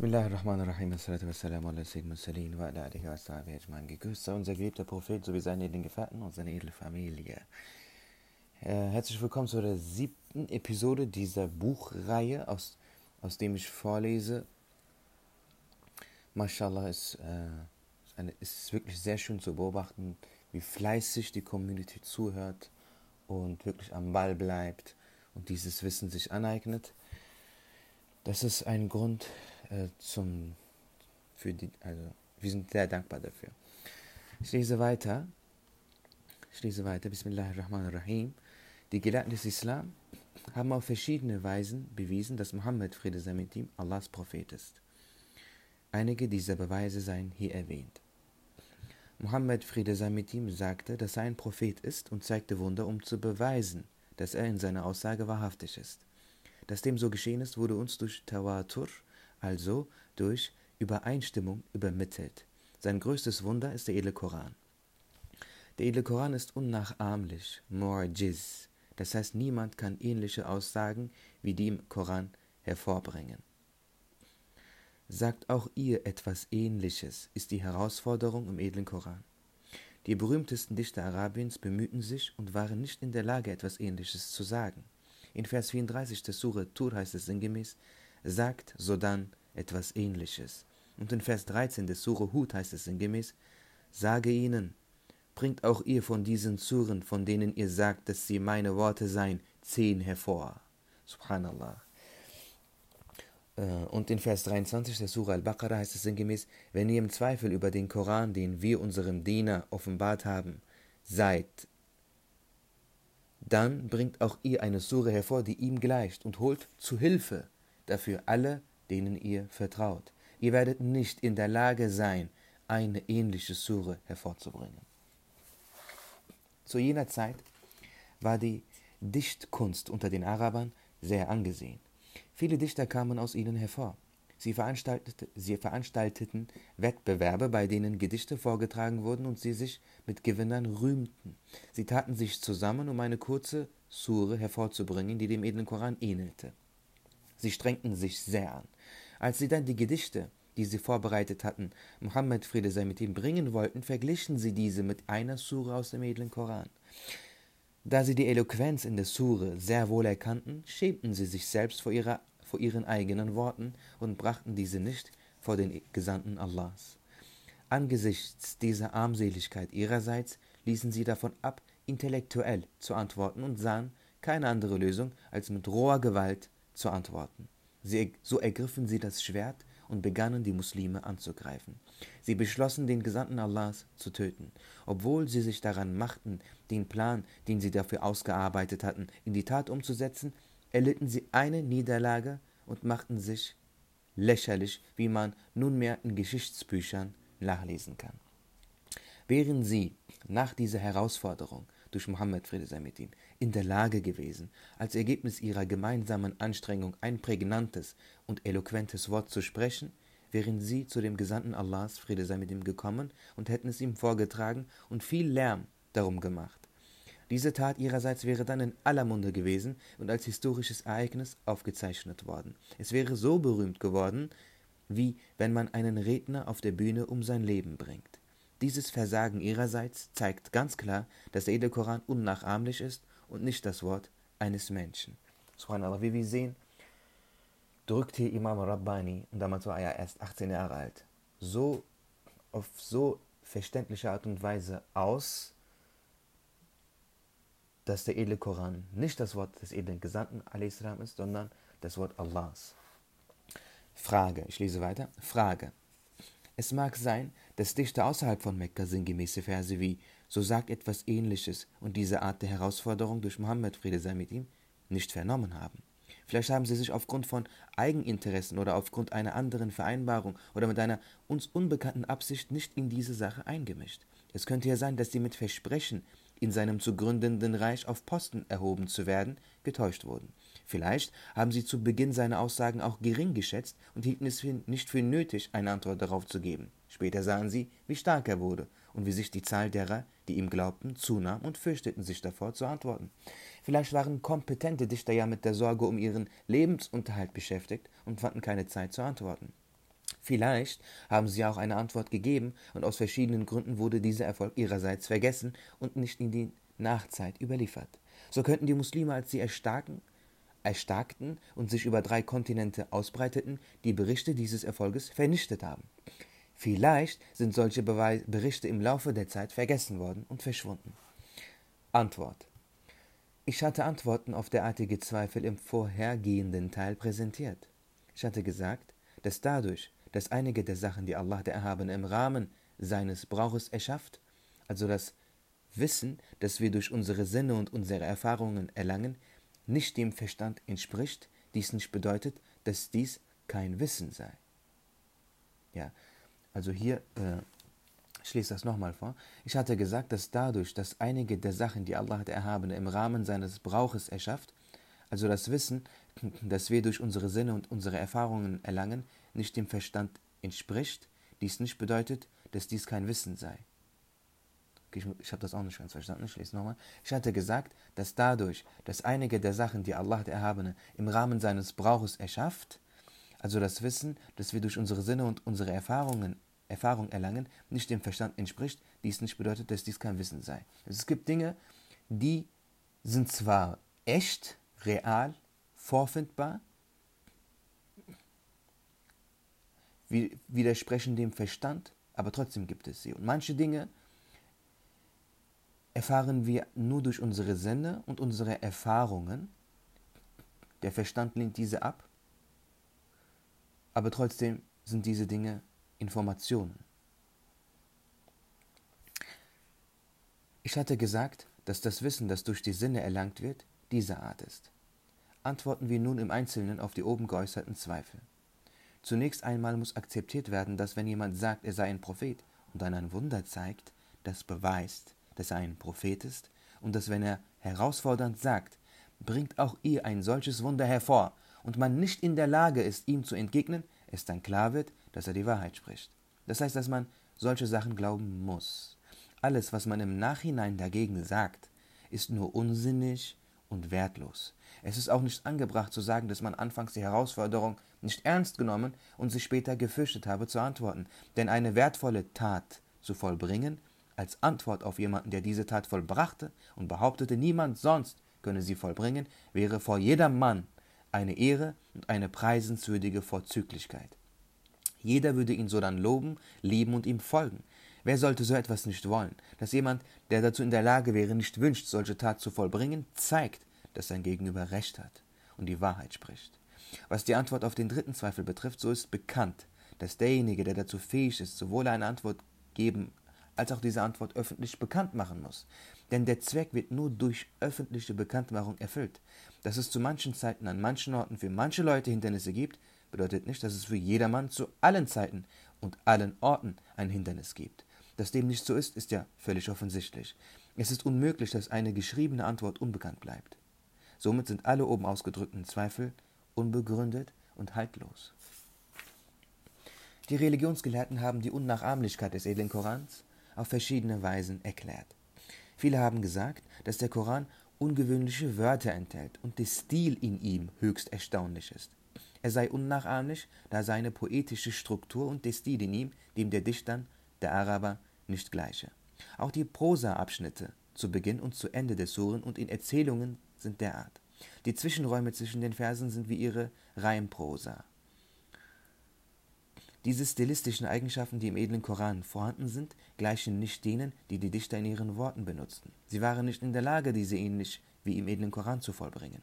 Bismillahirrahmanirrahim. Assalatu wassalamu ala Sayyid Mursalin wa ala alihi wa sahbihi ajma'in. Gegrüßt sei unser geliebter Prophet sowie seine edlen Gefährten und seine edle Familie. Äh, herzlich willkommen zu der siebten Episode dieser Buchreihe, aus, aus dem ich vorlese. Mashallah, es äh, ist wirklich sehr schön zu beobachten, wie fleißig die Community zuhört und wirklich am Ball bleibt und dieses Wissen sich aneignet. Das ist ein Grund äh, zum, für die, also wir sind sehr dankbar dafür. Ich lese weiter. Ich lese weiter. Bismillahirrahmanirrahim. Die Gelehrten des Islam haben auf verschiedene Weisen bewiesen, dass Mohammed, Friede sei mit ihm, Allahs Prophet ist. Einige dieser Beweise seien hier erwähnt. Mohammed, Friede sei mit ihm, sagte, dass er ein Prophet ist und zeigte Wunder, um zu beweisen, dass er in seiner Aussage wahrhaftig ist. Dass dem so geschehen ist, wurde uns durch Tawatur, also durch Übereinstimmung, übermittelt. Sein größtes Wunder ist der edle Koran. Der edle Koran ist unnachahmlich, Mu'jiz, das heißt, niemand kann ähnliche Aussagen wie die im Koran hervorbringen. Sagt auch ihr etwas Ähnliches, ist die Herausforderung im edlen Koran. Die berühmtesten Dichter Arabiens bemühten sich und waren nicht in der Lage, etwas Ähnliches zu sagen. In Vers 34 der Sure Tur heißt es sinngemäß, sagt sodann etwas Ähnliches. Und in Vers 13 des Sure Hud heißt es sinngemäß, sage ihnen, bringt auch ihr von diesen Suren, von denen ihr sagt, dass sie meine Worte seien, zehn hervor. Subhanallah. Äh, und in Vers 23 der Surah Al-Baqarah heißt es sinngemäß, wenn ihr im Zweifel über den Koran, den wir unserem Diener offenbart haben, seid, dann bringt auch ihr eine Sure hervor, die ihm gleicht, und holt zu Hilfe dafür alle, denen ihr vertraut. Ihr werdet nicht in der Lage sein, eine ähnliche Sure hervorzubringen. Zu jener Zeit war die Dichtkunst unter den Arabern sehr angesehen. Viele Dichter kamen aus ihnen hervor. Sie, veranstaltete, sie veranstalteten Wettbewerbe, bei denen Gedichte vorgetragen wurden und sie sich mit Gewinnern rühmten. Sie taten sich zusammen, um eine kurze Sure hervorzubringen, die dem edlen Koran ähnelte. Sie strengten sich sehr an. Als sie dann die Gedichte, die sie vorbereitet hatten, Mohammed Friede sei mit ihm bringen wollten, verglichen sie diese mit einer Sure aus dem edlen Koran. Da sie die Eloquenz in der Sure sehr wohl erkannten, schämten sie sich selbst vor, ihrer, vor ihren eigenen Worten und brachten diese nicht vor den Gesandten Allahs. Angesichts dieser Armseligkeit ihrerseits ließen sie davon ab, intellektuell zu antworten und sahen keine andere Lösung, als mit roher Gewalt zu antworten. Sie, so ergriffen sie das Schwert und begannen die Muslime anzugreifen. Sie beschlossen, den Gesandten Allahs zu töten. Obwohl sie sich daran machten, den Plan, den sie dafür ausgearbeitet hatten, in die Tat umzusetzen, erlitten sie eine Niederlage und machten sich lächerlich, wie man nunmehr in Geschichtsbüchern nachlesen kann. Wären sie nach dieser Herausforderung durch Mohammed Friede sei mit ihm in der Lage gewesen, als Ergebnis ihrer gemeinsamen Anstrengung ein prägnantes und eloquentes Wort zu sprechen, wären sie zu dem Gesandten Allahs, Friede sei mit ihm, gekommen und hätten es ihm vorgetragen und viel Lärm darum gemacht. Diese Tat ihrerseits wäre dann in aller Munde gewesen und als historisches Ereignis aufgezeichnet worden. Es wäre so berühmt geworden, wie wenn man einen Redner auf der Bühne um sein Leben bringt. Dieses Versagen ihrerseits zeigt ganz klar, dass der Edelkoran unnachahmlich ist und nicht das Wort eines Menschen. Subhanallah, wie wir sehen, drückt hier Imam Rabbani, und damals war er erst 18 Jahre alt, so auf so verständliche Art und Weise aus, dass der edle Koran nicht das Wort des edlen Gesandten ist, sondern das Wort Allahs. Frage, ich lese weiter. Frage. Es mag sein, dass Dichter außerhalb von Mekka sinngemäße Verse wie so sagt etwas Ähnliches und diese Art der Herausforderung durch Mohammed, Friede sei mit ihm, nicht vernommen haben. Vielleicht haben sie sich aufgrund von Eigeninteressen oder aufgrund einer anderen Vereinbarung oder mit einer uns unbekannten Absicht nicht in diese Sache eingemischt. Es könnte ja sein, dass sie mit Versprechen, in seinem zu gründenden Reich auf Posten erhoben zu werden, getäuscht wurden. Vielleicht haben sie zu Beginn seine Aussagen auch gering geschätzt und hielten es nicht für nötig, eine Antwort darauf zu geben. Später sahen sie, wie stark er wurde und wie sich die Zahl derer, die ihm glaubten, zunahm und fürchteten sich davor zu antworten. Vielleicht waren kompetente Dichter ja mit der Sorge um ihren Lebensunterhalt beschäftigt und fanden keine Zeit zu antworten. Vielleicht haben sie auch eine Antwort gegeben und aus verschiedenen Gründen wurde dieser Erfolg ihrerseits vergessen und nicht in die Nachzeit überliefert. So könnten die Muslime, als sie erstarken, erstarkten und sich über drei Kontinente ausbreiteten, die Berichte dieses Erfolges vernichtet haben. Vielleicht sind solche Beweis Berichte im Laufe der Zeit vergessen worden und verschwunden. Antwort Ich hatte Antworten auf derartige Zweifel im vorhergehenden Teil präsentiert. Ich hatte gesagt, dass dadurch, dass einige der Sachen, die Allah der Erhabene im Rahmen seines Brauches erschafft, also das Wissen, das wir durch unsere Sinne und unsere Erfahrungen erlangen, nicht dem Verstand entspricht, dies nicht bedeutet, dass dies kein Wissen sei. Ja, also hier, äh, ich lese das nochmal vor. Ich hatte gesagt, dass dadurch, dass einige der Sachen, die Allah der Erhabene im Rahmen seines Brauches erschafft, also das Wissen, das wir durch unsere Sinne und unsere Erfahrungen erlangen, nicht dem Verstand entspricht, dies nicht bedeutet, dass dies kein Wissen sei. Ich, ich habe das auch nicht ganz verstanden, ich lese nochmal. Ich hatte gesagt, dass dadurch, dass einige der Sachen, die Allah der Erhabene im Rahmen seines Brauches erschafft, also das Wissen, das wir durch unsere Sinne und unsere Erfahrungen Erfahrung erlangen, nicht dem Verstand entspricht, dies nicht bedeutet, dass dies kein Wissen sei. Es gibt Dinge, die sind zwar echt, real, vorfindbar, widersprechen dem Verstand, aber trotzdem gibt es sie. Und manche Dinge erfahren wir nur durch unsere Sinne und unsere Erfahrungen. Der Verstand lehnt diese ab, aber trotzdem sind diese Dinge Informationen. Ich hatte gesagt, dass das Wissen, das durch die Sinne erlangt wird, dieser Art ist. Antworten wir nun im Einzelnen auf die oben geäußerten Zweifel. Zunächst einmal muss akzeptiert werden, dass wenn jemand sagt, er sei ein Prophet und dann ein Wunder zeigt, das beweist, dass er ein Prophet ist, und dass wenn er herausfordernd sagt, bringt auch ihr ein solches Wunder hervor, und man nicht in der Lage ist, ihm zu entgegnen, es dann klar wird, dass er die Wahrheit spricht. Das heißt, dass man solche Sachen glauben muss. Alles, was man im Nachhinein dagegen sagt, ist nur unsinnig und wertlos. Es ist auch nicht angebracht zu sagen, dass man anfangs die Herausforderung nicht ernst genommen und sich später gefürchtet habe zu antworten. Denn eine wertvolle Tat zu vollbringen, als Antwort auf jemanden, der diese Tat vollbrachte und behauptete, niemand sonst könne sie vollbringen, wäre vor jedermann eine Ehre und eine preisenswürdige Vorzüglichkeit. Jeder würde ihn so dann loben, lieben und ihm folgen. Wer sollte so etwas nicht wollen? Dass jemand, der dazu in der Lage wäre, nicht wünscht, solche Tat zu vollbringen, zeigt, dass sein Gegenüber Recht hat und die Wahrheit spricht. Was die Antwort auf den dritten Zweifel betrifft, so ist bekannt, dass derjenige, der dazu fähig ist, sowohl eine Antwort geben als auch diese Antwort öffentlich bekannt machen muss. Denn der Zweck wird nur durch öffentliche Bekanntmachung erfüllt. Dass es zu manchen Zeiten an manchen Orten für manche Leute Hindernisse gibt, bedeutet nicht, dass es für jedermann zu allen Zeiten und allen Orten ein Hindernis gibt. Dass dem nicht so ist, ist ja völlig offensichtlich. Es ist unmöglich, dass eine geschriebene Antwort unbekannt bleibt. Somit sind alle oben ausgedrückten Zweifel unbegründet und haltlos. Die Religionsgelehrten haben die Unnachahmlichkeit des edlen Korans auf verschiedene Weisen erklärt. Viele haben gesagt, dass der Koran ungewöhnliche Wörter enthält und der Stil in ihm höchst erstaunlich ist. Er sei unnachahmlich, da seine poetische Struktur und der Stil in ihm dem der Dichtern, der Araber, nicht gleiche. Auch die Prosa-Abschnitte zu Beginn und zu Ende des Suren und in Erzählungen sind derart. Die Zwischenräume zwischen den Versen sind wie ihre Reimprosa. Diese stilistischen Eigenschaften, die im edlen Koran vorhanden sind, gleichen nicht denen, die die Dichter in ihren Worten benutzten. Sie waren nicht in der Lage, diese ähnlich wie im edlen Koran zu vollbringen.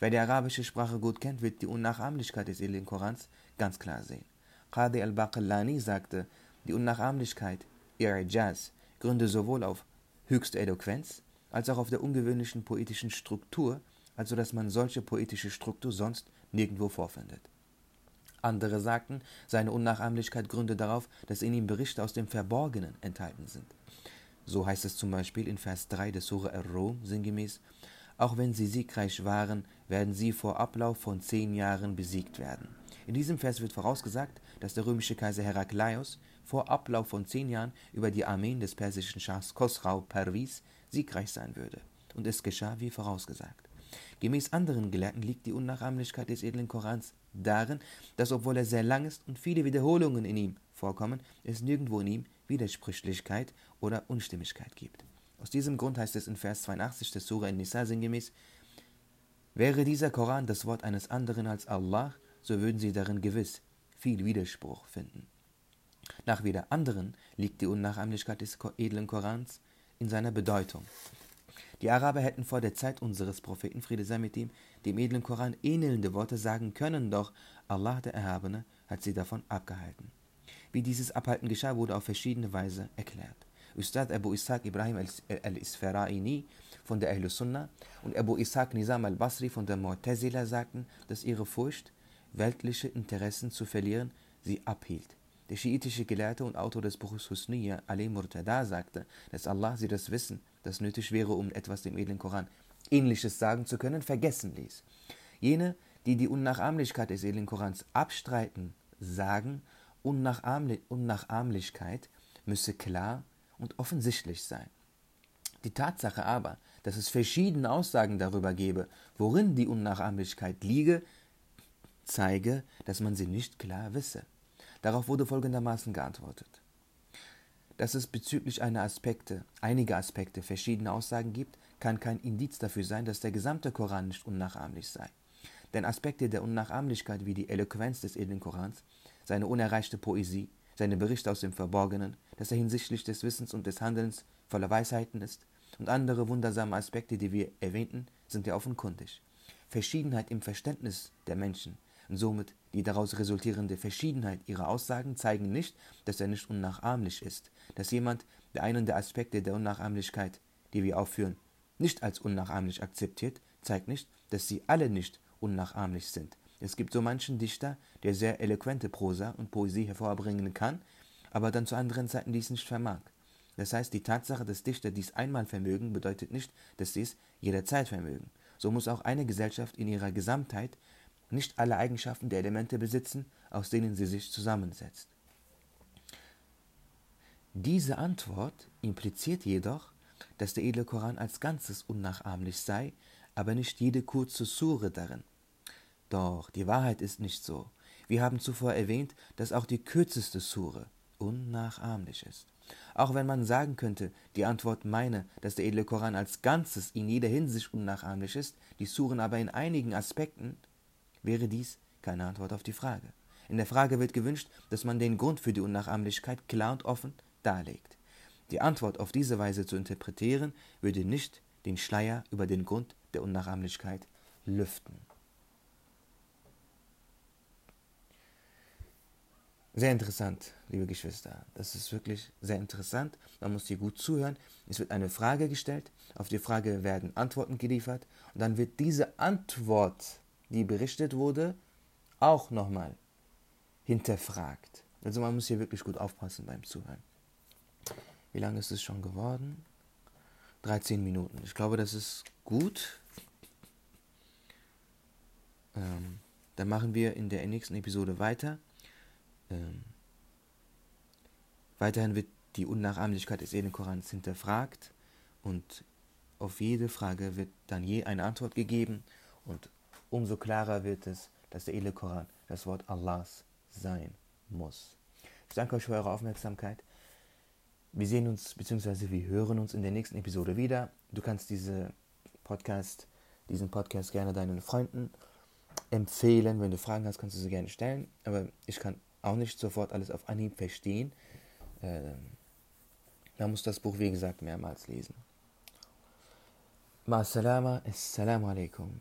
Wer die arabische Sprache gut kennt, wird die Unnachahmlichkeit des edlen Korans ganz klar sehen. Qadi al-Baqillani sagte, die Unnachahmlichkeit, I'jaz, gründe sowohl auf höchste Eloquenz als auch auf der ungewöhnlichen poetischen Struktur, also dass man solche poetische Struktur sonst nirgendwo vorfindet. Andere sagten, seine Unnachahmlichkeit gründe darauf, dass in ihm Berichte aus dem Verborgenen enthalten sind. So heißt es zum Beispiel in Vers 3 des Surah Ar-Rum sinngemäß, auch wenn sie siegreich waren, werden sie vor Ablauf von zehn Jahren besiegt werden. In diesem Vers wird vorausgesagt, dass der römische Kaiser Herakleios vor Ablauf von zehn Jahren über die Armeen des persischen Schahs Khosrau Pervis siegreich sein würde. Und es geschah wie vorausgesagt. Gemäß anderen Gelehrten liegt die Unnachahmlichkeit des edlen Korans darin, dass obwohl er sehr lang ist und viele Wiederholungen in ihm vorkommen, es nirgendwo in ihm Widersprüchlichkeit oder Unstimmigkeit gibt. Aus diesem Grund heißt es in Vers 82 des Surah in-Nisa sinngemäß, Wäre dieser Koran das Wort eines anderen als Allah, so würden sie darin gewiss viel Widerspruch finden. Nach wieder anderen liegt die Unnachahmlichkeit des edlen Korans in seiner Bedeutung. Die Araber hätten vor der Zeit unseres Propheten Friede sei mit ihm dem edlen Koran ähnelnde Worte sagen können, doch Allah der Erhabene hat sie davon abgehalten. Wie dieses Abhalten geschah, wurde auf verschiedene Weise erklärt. Ustad Abu Ishaq Ibrahim al-Isfaraini von der Ahl Sunnah und Abu Ishaq Nizam al-Basri von der Mu'tazila sagten, dass ihre Furcht, weltliche Interessen zu verlieren, sie abhielt. Der schiitische Gelehrte und Autor des Buches Husniya, Ali Murtada, sagte, dass Allah sie das Wissen, das nötig wäre, um etwas dem edlen Koran Ähnliches sagen zu können, vergessen ließ. Jene, die die Unnachahmlichkeit des edlen Korans abstreiten, sagen, Unnachahmlichkeit müsse klar und offensichtlich sein. Die Tatsache aber, dass es verschiedene Aussagen darüber gebe, worin die Unnachahmlichkeit liege, zeige, dass man sie nicht klar wisse. Darauf wurde folgendermaßen geantwortet. Dass es bezüglich einer Aspekte, einiger Aspekte verschiedene Aussagen gibt, kann kein Indiz dafür sein, dass der gesamte Koran nicht unnachahmlich sei. Denn Aspekte der Unnachahmlichkeit wie die Eloquenz des edlen Korans, seine unerreichte Poesie, seine Berichte aus dem Verborgenen, dass er hinsichtlich des Wissens und des Handelns voller Weisheiten ist, und andere wundersame Aspekte, die wir erwähnten, sind ja offenkundig. Verschiedenheit im Verständnis der Menschen und somit die daraus resultierende Verschiedenheit ihrer Aussagen zeigen nicht, dass er nicht unnachahmlich ist. Dass jemand, der einen der Aspekte der Unnachahmlichkeit, die wir aufführen, nicht als unnachahmlich akzeptiert, zeigt nicht, dass sie alle nicht unnachahmlich sind. Es gibt so manchen Dichter, der sehr eloquente Prosa und Poesie hervorbringen kann, aber dann zu anderen Zeiten dies nicht vermag. Das heißt, die Tatsache, dass Dichter dies einmal vermögen, bedeutet nicht, dass sie es jederzeit vermögen. So muss auch eine Gesellschaft in ihrer Gesamtheit nicht alle Eigenschaften der Elemente besitzen, aus denen sie sich zusammensetzt. Diese Antwort impliziert jedoch, dass der edle Koran als Ganzes unnachahmlich sei, aber nicht jede kurze Sure darin. Doch die Wahrheit ist nicht so. Wir haben zuvor erwähnt, dass auch die kürzeste Sure unnachahmlich ist. Auch wenn man sagen könnte, die Antwort meine, dass der edle Koran als Ganzes in jeder Hinsicht unnachahmlich ist, die Suren aber in einigen Aspekten wäre dies keine Antwort auf die Frage. In der Frage wird gewünscht, dass man den Grund für die Unnachahmlichkeit klar und offen darlegt. Die Antwort auf diese Weise zu interpretieren, würde nicht den Schleier über den Grund der Unnachahmlichkeit lüften. Sehr interessant, liebe Geschwister. Das ist wirklich sehr interessant. Man muss hier gut zuhören. Es wird eine Frage gestellt. Auf die Frage werden Antworten geliefert. Und dann wird diese Antwort die berichtet wurde, auch nochmal hinterfragt. Also man muss hier wirklich gut aufpassen beim Zuhören. Wie lange ist es schon geworden? 13 Minuten. Ich glaube, das ist gut. Ähm, dann machen wir in der nächsten Episode weiter. Ähm, weiterhin wird die Unnachahmlichkeit des Korans hinterfragt und auf jede Frage wird dann je eine Antwort gegeben und umso klarer wird es, dass der edle Koran das Wort Allahs sein muss. Ich danke euch für eure Aufmerksamkeit. Wir sehen uns bzw. wir hören uns in der nächsten Episode wieder. Du kannst diese Podcast, diesen Podcast gerne deinen Freunden empfehlen. Wenn du Fragen hast, kannst du sie gerne stellen. Aber ich kann auch nicht sofort alles auf Anhieb verstehen. Ähm, man muss das Buch, wie gesagt, mehrmals lesen. Ma salama, assalamu alaikum.